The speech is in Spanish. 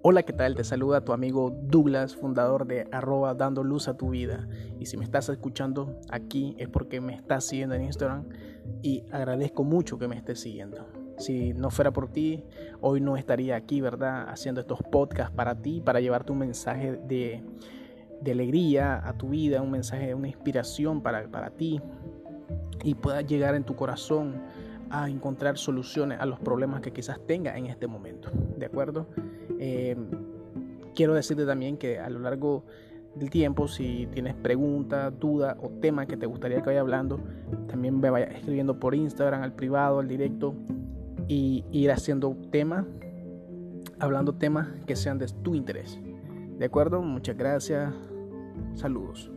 Hola, ¿qué tal? Te saluda tu amigo Douglas, fundador de arroba dando luz a tu vida. Y si me estás escuchando aquí es porque me estás siguiendo en Instagram y agradezco mucho que me estés siguiendo. Si no fuera por ti, hoy no estaría aquí, ¿verdad? Haciendo estos podcasts para ti, para llevarte un mensaje de, alegría a tu vida, un mensaje de una inspiración para, para ti y pueda llegar en tu corazón a encontrar soluciones a los problemas que quizás tenga en este momento. ¿De acuerdo? Eh, quiero decirte también que a lo largo del tiempo, si tienes preguntas, dudas o temas que te gustaría que vaya hablando, también me vaya escribiendo por Instagram, al privado, al directo, y ir haciendo temas, hablando temas que sean de tu interés. ¿De acuerdo? Muchas gracias. Saludos.